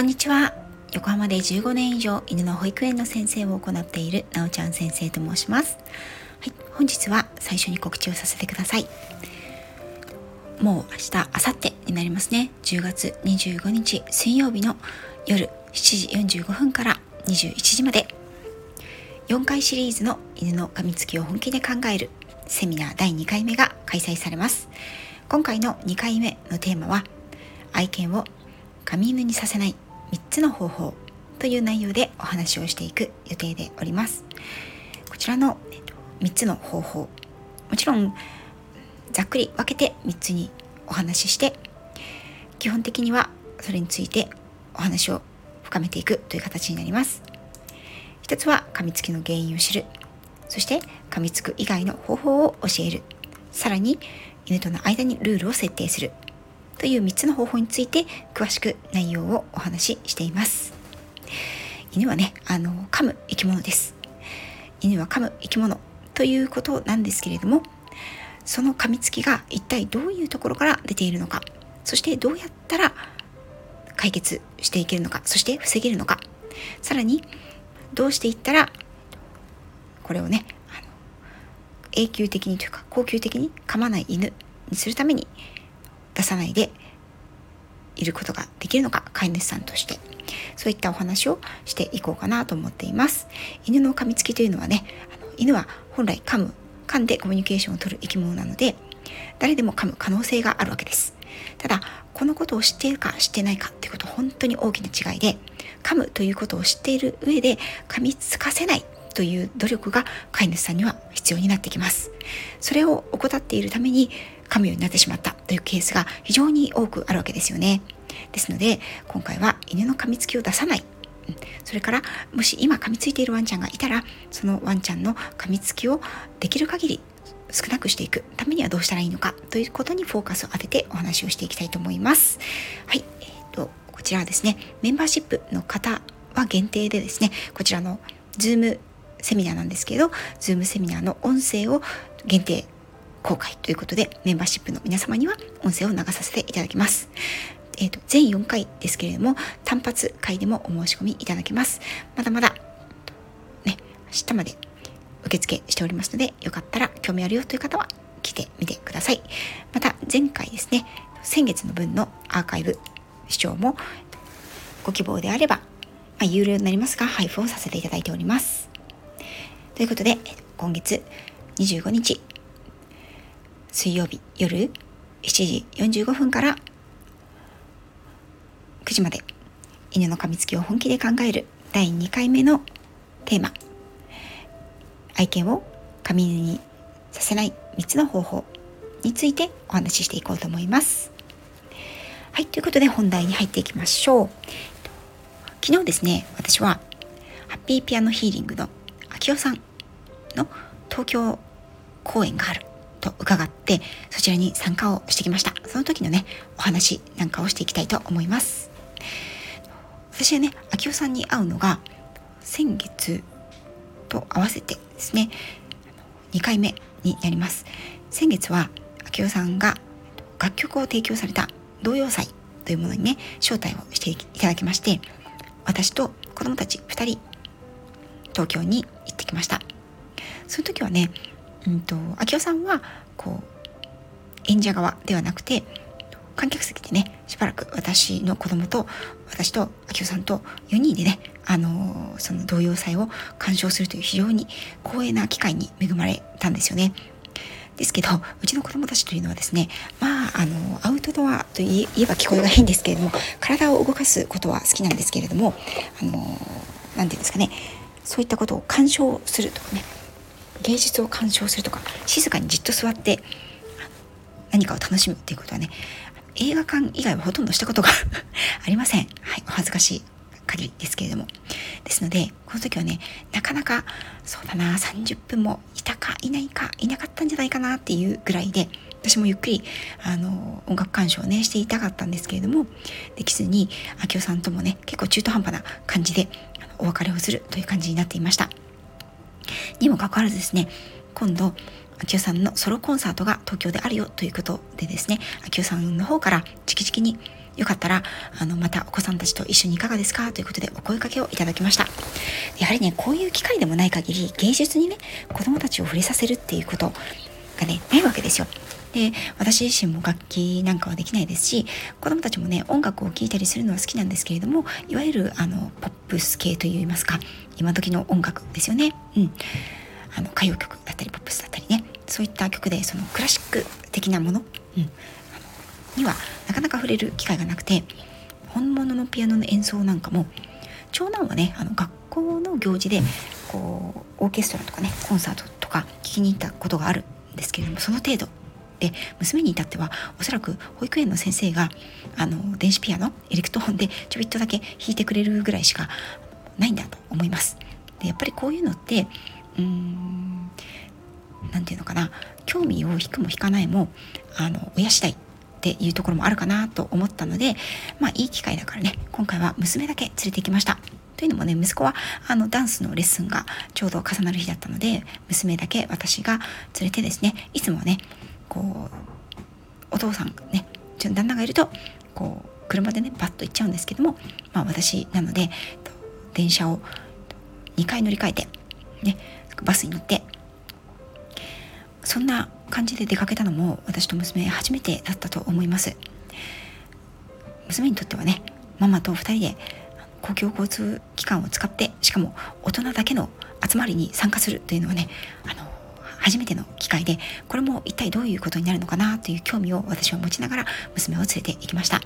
こんにちは。横浜で15年以上犬の保育園の先生を行っているなおちゃん先生と申します。はい本日は最初に告知をさせてください。もう明日明後日になりますね。10月25日水曜日の夜7時45分から21時まで。4回シリーズの犬の噛みつきを本気で考えるセミナー第2回目が開催されます。今回の2回目のテーマは愛犬を噛み犬にさせない。3つの方法という内容でお話をしていく予定でおります。こちらの3つの方法。もちろんざっくり分けて3つにお話しして基本的にはそれについてお話を深めていくという形になります。一つは噛みつきの原因を知る。そして噛みつく以外の方法を教える。さらに犬との間にルールを設定する。という3つの方法について詳しく内容をお話ししています。犬はねあの噛む生き物です。犬は噛む生き物ということなんですけれどもその噛みつきが一体どういうところから出ているのかそしてどうやったら解決していけるのかそして防げるのかさらにどうしていったらこれをね永久的にというか恒久的に噛まない犬にするために出さないでいることができるのか飼い主さんとして。そういったお話をしていこうかなと思っています。犬の噛みつきというのはねあの犬は本来噛む噛んでコミュニケーションをとる生き物なので誰でも噛む可能性があるわけです。ただこのことを知っているか知ってないかっていうこと本当に大きな違いで噛むということを知っている上で噛みつかせないという努力が飼い主さんには必要になってきます。それを怠っているために噛むようになってしまったというケースが非常に多くあるわけですよね。ですので今回は犬の噛みつきを出さないそれからもし今噛みついているワンちゃんがいたらそのワンちゃんの噛みつきをできる限り少なくしていくためにはどうしたらいいのかということにフォーカスを当ててお話をしていきたいと思います。はい、えーと、こちらはですねメンバーシップの方は限定でですねこちらの Zoom セミナーなんですけど Zoom セミナーの音声を限定公開ということで、メンバーシップの皆様には音声を流させていただきます。えっ、ー、と、全4回ですけれども、単発回でもお申し込みいただけます。まだまだ、ね、明日まで受付しておりますので、よかったら興味あるよという方は来てみてください。また、前回ですね、先月の分のアーカイブ視聴もご希望であれば、まあ、有料になりますが、配布をさせていただいております。ということで、今月25日、水曜日夜7時45分から9時まで犬の噛みつきを本気で考える第2回目のテーマ愛犬を噛み犬にさせない3つの方法についてお話ししていこうと思います。はい、ということで本題に入っていきましょう。昨日ですね、私はハッピーピアノヒーリングの秋代さんの東京公演があると伺ってそちらに参加をしてきました。その時のねお話なんかをしていきたいと思います。私はね秋代さんに会うのが先月と合わせてですね2回目になります。先月は秋代さんが楽曲を提供された童謡祭というものにね招待をしていただきまして私と子供たち2人東京に行ってきました。その時はねうんと明夫さんはこう演者側ではなくて観客席でねしばらく私の子供と私と明夫さんと4人でねあのその童謡祭を鑑賞するという非常に光栄な機会に恵まれたんですよね。ですけどうちの子供たちというのはですねまああのアウトドアといえば聞こえが変ですけれども体を動かすことは好きなんですけれどもあの何て言うんですかねそういったことを鑑賞するとかね芸術を鑑賞するとか静かにじっと座って何かを楽しむっていうことはね映画館以外はほとんどしたことが ありませんはいお恥ずかしい限りですけれどもですのでこの時はねなかなかそうだな30分もいたかいないかいなかったんじゃないかなっていうぐらいで私もゆっくりあの音楽鑑賞をねしていたかったんですけれどもできずに明夫さんともね結構中途半端な感じでお別れをするという感じになっていました。にもかかわらずですね今度秋代さんのソロコンサートが東京であるよということでですね秋代さんの方からチキチキによかったらあのまたお子さんたちと一緒にいかがですかということでお声かけをいただきました。やはりねこういう機会でもない限り芸術にね子供たちを触れさせるっていうことがねないわけですよ。で私自身も楽器なんかはできないですし子どもたちもね音楽を聴いたりするのは好きなんですけれどもいわゆるあのポップス系といいますか今時の音楽ですよね。うん。あの歌謡曲だったりポップスだったりね。そういった曲でそのクラシック的なもの、うん、あのにはなかなか触れる機会がなくて本物のピアノの演奏なんかも長男はねあの学校の行事でこうオーケストラとかねコンサートとか聴きに行ったことがあるんですけれどもその程度で娘に至ってはおそらく保育園の先生があの電子ピアノエレクトーンでちょびっとだけ弾いてくれるぐらいしかないんだと思います。でやっぱりこういうのってうーん何て言うのかな興味を引くも引かないもあの親次第っていうところもあるかなと思ったのでまあいい機会だからね今回は娘だけ連れてきました。というのもね息子はあのダンスのレッスンがちょうど重なる日だったので娘だけ私が連れてですねいつもねこうお父さんね旦那がいるとこう車でねバッと行っちゃうんですけども、まあ、私なので電車を2回乗り換えて、ね、バスに乗ってそんな感じで出かけたのも私と娘初めてだったと思います。娘にとってはねママと2人で公共交通機関を使ってしかも大人だけの集まりに参加するというのはねあの初めての機会でこれも一体どういうことになるのかなという興味を私は持ちながら娘を連れて行きました。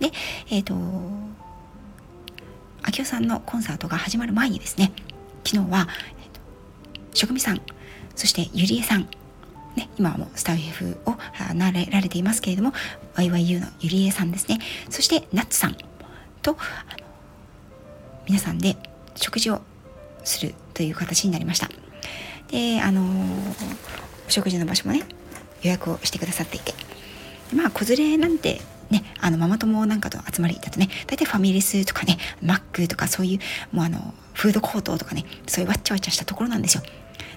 でえっ、ー、と明夫さんのコンサートが始まる前にですね昨日は、えーと、職味さんそしてゆりえさんね、今はもうスタッフをなれられていますけれども YYU のゆりえさんですね。そしてナッツさんと皆さんで食事をするという形になりました。であのお食事の場所もね予約をしてくださっていて。まあ子連れなんてね、あのママ友なんかと集まりだとね大体ファミレスとかねマックとかそういうもうあのフードコートとかねそういうわっちゃわちゃしたところなんですよ。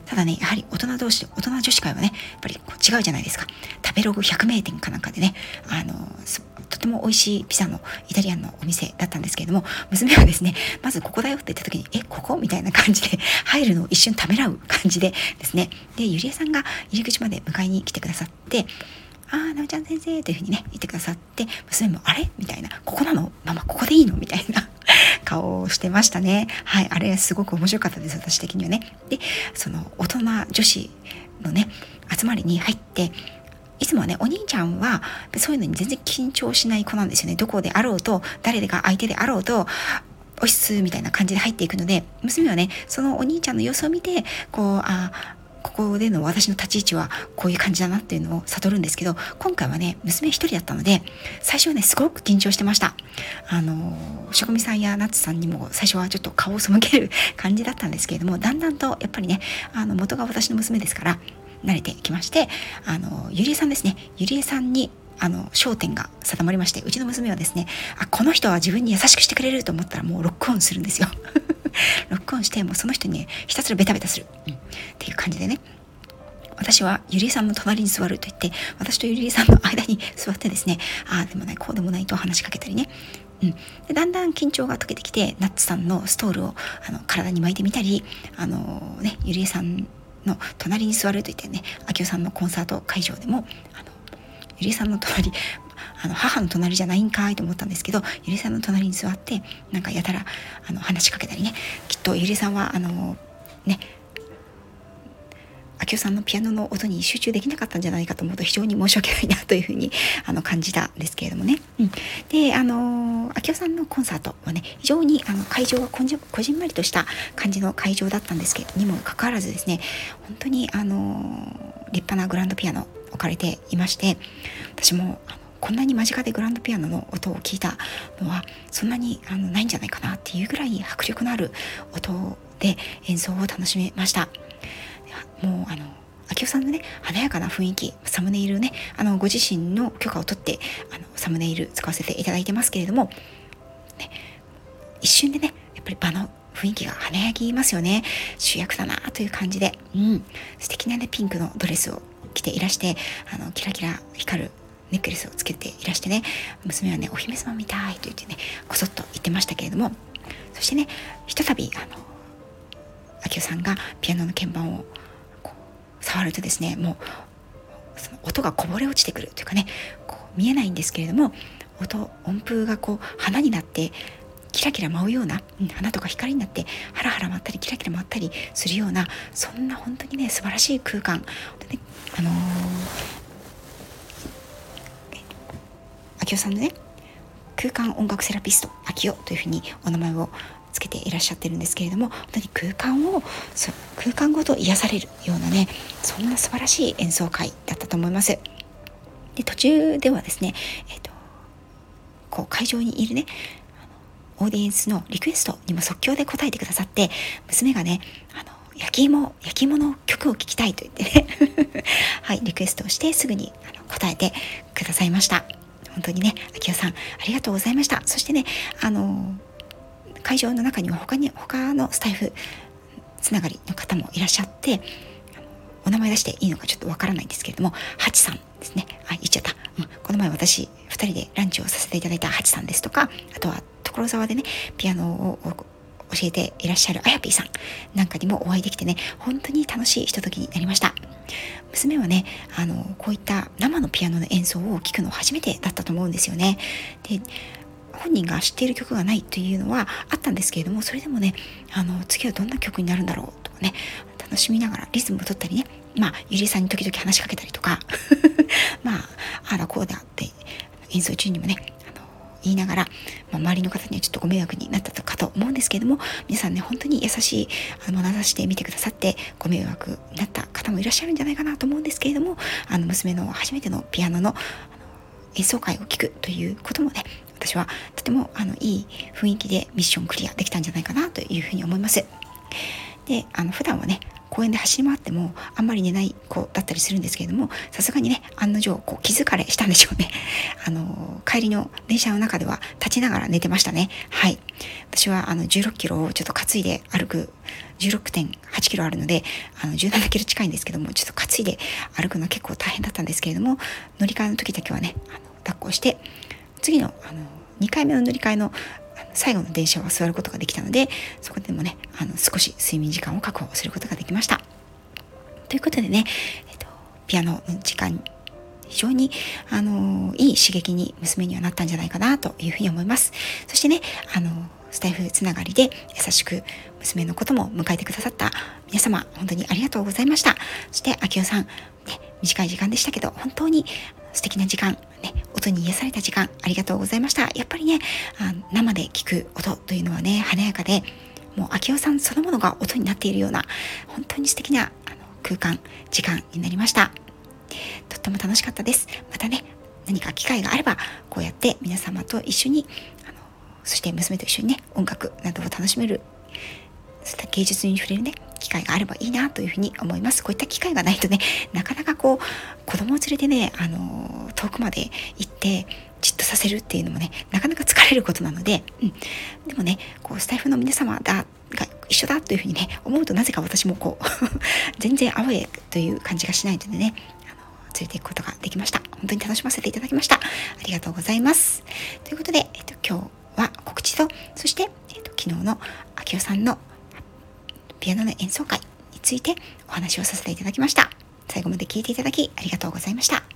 ただねやはり大人同士大人女子会はねやっぱりこう違うじゃないですか。食べログ100名店かなんかでねあのても美味しいピザのイタリアンのお店だったんですけれども娘はですねまずここだよって言った時にえここ？みたいな感じで 入るのを一瞬ためらう感じでですねでゆりえさんが入り口まで迎えに来てくださってああ、なおちゃん先生というふうにね、言ってくださって、娘も、あれ？みたいな、ここなの？ママ、ここでいいの？みたいな 顔をしてましたね。はい、あれすごく面白かったです、私的にはね。で、その大人女子のね、集まりに入って、いつもね、お兄ちゃんは、そういうのに全然緊張しない子なんですよね。どこであろうと、誰が相手であろうと、おしつみたいな感じで入っていくので、娘はね、そのお兄ちゃんの様子を見て、こう、あここでの私の立ち位置はこういう感じだなっていうのを悟るんですけど今回はね娘一人だったので最初はねすごく緊張してましたあの職味さんやナッツさんにも最初はちょっと顔を背ける感じだったんですけれどもだんだんとやっぱりねあの元が私の娘ですから慣れてきましてあのゆりえさんですね。ゆりえさんにあの焦点が定まりましてうちの娘はですねあこの人は自分に優しくしてくれると思ったらもうロックオンするんですよ。ロックオンしてもうその人にねひたすらベタベタする、うん、っていう感じでね。私はゆりえさんの隣に座ると言って私とゆりえさんの間に座ってですねああでもないこうでもないと話しかけたりね。うん、でだんだん緊張が解けてきてナッツさんのストールをあの体に巻いてみたりあのねゆりえさんの隣に座ると言ってね明夫さんのコンサート会場でもあのゆりさんの隣あの母の隣じゃないんかいと思ったんですけどゆりさんの隣に座ってなんかやたらあの話しかけたりねきっとゆりさんはあのね明夫さんのピアノの音に集中できなかったんじゃないかと思うと非常に申し訳ないなというふうに あの感じたんですけれどもね。うん、であの明夫さんのコンサートはね非常にあの会場がこじこじんまりとした感じの会場だったんですけどにもかかわらずですね本当にあの立派なグランドピアノ置かれていまして私もあのこんなに間近でグランドピアノの音を聞いたのはそんなにあのないんじゃないかなっていうぐらい迫力のある音で演奏を楽しめましたもうあの明夫さんのね華やかな雰囲気サムネイルねあのご自身の許可を取ってあのサムネイル使わせていただいてますけれども、ね、一瞬でねやっぱり場の雰囲気が華やぎますよね。主役だなという感じで、うん、素敵なねピンクのドレスを着ていらしてあのキラキラ光るネックレスをつけていらしてね娘はねお姫様みたいと言ってねこそっと言ってましたけれどもそしてねひとたびあの明夫さんがピアノの鍵盤を触るとですねもうその音がこぼれ落ちてくるというかねこう見えないんですけれども音音符がこう花になってキラキラ舞うような、うん、花とか光になってハラハラ舞ったりキラキラ舞ったりするようなそんな本当にね素晴らしい空間。ねあのー、秋夫さんのね空間音楽セラピスト秋代というふうにお名前をつけていらっしゃってるんですけれども本当に空間を空間ごと癒されるようなねそんな素晴らしい演奏会だったと思います。で途中ではですね、えーと、こう会場にいるねオーディエンスのリクエストにも即興で答えてくださって娘がねあの焼き芋焼き芋の曲を聴きたいと言ってね はいリクエストをしてすぐにあの答えてくださいました本当にね秋代さんありがとうございましたそしてねあの会場の中には他に他のスタイフつながりの方もいらっしゃってお名前出していいのかちょっとわからないんですけれどもハチさんですね。あ言っちゃった、うん、この前私2人でランチをさせていただいたハチさんですとかあとは所沢でねピアノを教えていらっしゃるあやぴーさんなんかにもお会いできてね本当に楽しいひとときになりました。娘はねあのこういった生のピアノの演奏を聴くの初めてだったと思うんですよね。で本人が知っている曲がないというのはあったんですけれどもそれでもねあの次はどんな曲になるんだろうとかね楽しみながらリズムを取ったりねまあゆりえさんに時々話しかけたりとか まああらこうだって演奏中にもね言いながら、まあ、周りの方にはちょっとご迷惑になったとかと思うんですけれども皆さんね本当に優しいあの眼差しで見てくださってご迷惑になった方もいらっしゃるんじゃないかなと思うんですけれどもあの娘の初めてのピアノの演奏会を聴くということもね私はとてもあのいい雰囲気でミッションクリアできたんじゃないかなというふうに思います。であの普段はね公園で走り回ってもあんまり寝ない子だったりするんですけれどもさすがにね案の定こう気疲れしたんでしょうね。あの帰りの電車の中では立ちながら寝てましたね。はい。私はあの16キロをちょっと担いで歩く16.8キロあるのであの17キロ近いんですけどもちょっと担いで歩くのは結構大変だったんですけれども乗り換えの時だけはねあの抱っこして次のあの2回目の乗り換えの最後の電車は座ることができたのでそこでもねあの少し睡眠時間を確保することができました。ということでね、えっと、ピアノの時間非常に、あのいい刺激に娘にはなったんじゃないかなというふうに思います。そしてね、あのスタイフつながりで優しく娘のことも迎えてくださった皆様、本当にありがとうございました。そして、あきおさん、ね、短い時間でしたけど、本当に素敵な時間、ね、音に癒された時間、ありがとうございました。やっぱりね、あ生で聞く音というのはね、華やかで、もう、あきおさんそのものが音になっているような、本当に素敵なあの空間、時間になりました。とっても楽しかったです。またね、何か機会があれば、こうやって皆様と一緒に、あのそして娘と一緒にね、音楽などを楽しめる、そういった芸術に触れるね、機会があればいいなというふうに思います。こういった機会がないとね、なかなかこう、子供を連れてね、あの、遠くまで行って、じっとさせるっていうのもね、なかなか疲れることなので、うん。でもね、こう、スタイフの皆様だ、が一緒だというふうにね、思うとなぜか私もこう 全然アウェーという感じがしないのでね、連れていくことができました。本当に楽しませていただきました。ありがとうございます。ということで、えっと、今日は告知と、そして、えっと、昨日の秋代さんのピアノの演奏会についてお話をさせていただきました。最後まで聞いていただきありがとうございました。